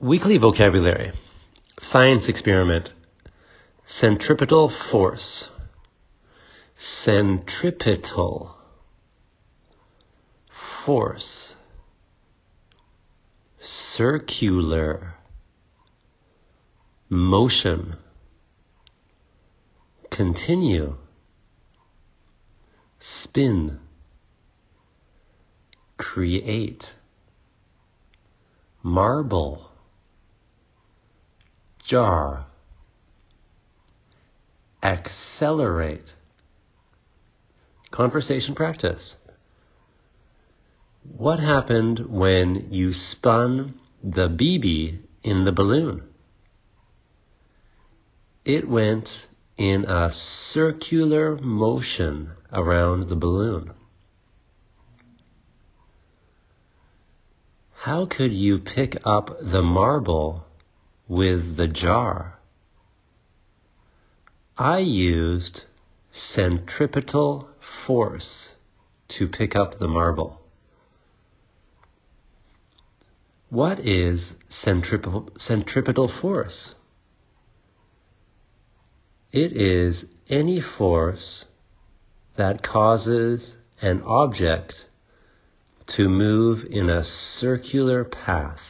Weekly vocabulary. Science experiment. Centripetal force. Centripetal force. Circular motion. Continue. Spin. Create. Marble jar, accelerate. Conversation practice. What happened when you spun the BB in the balloon? It went in a circular motion around the balloon. How could you pick up the marble with the jar. I used centripetal force to pick up the marble. What is centripetal, force? It is any force that causes an object to move in a circular path.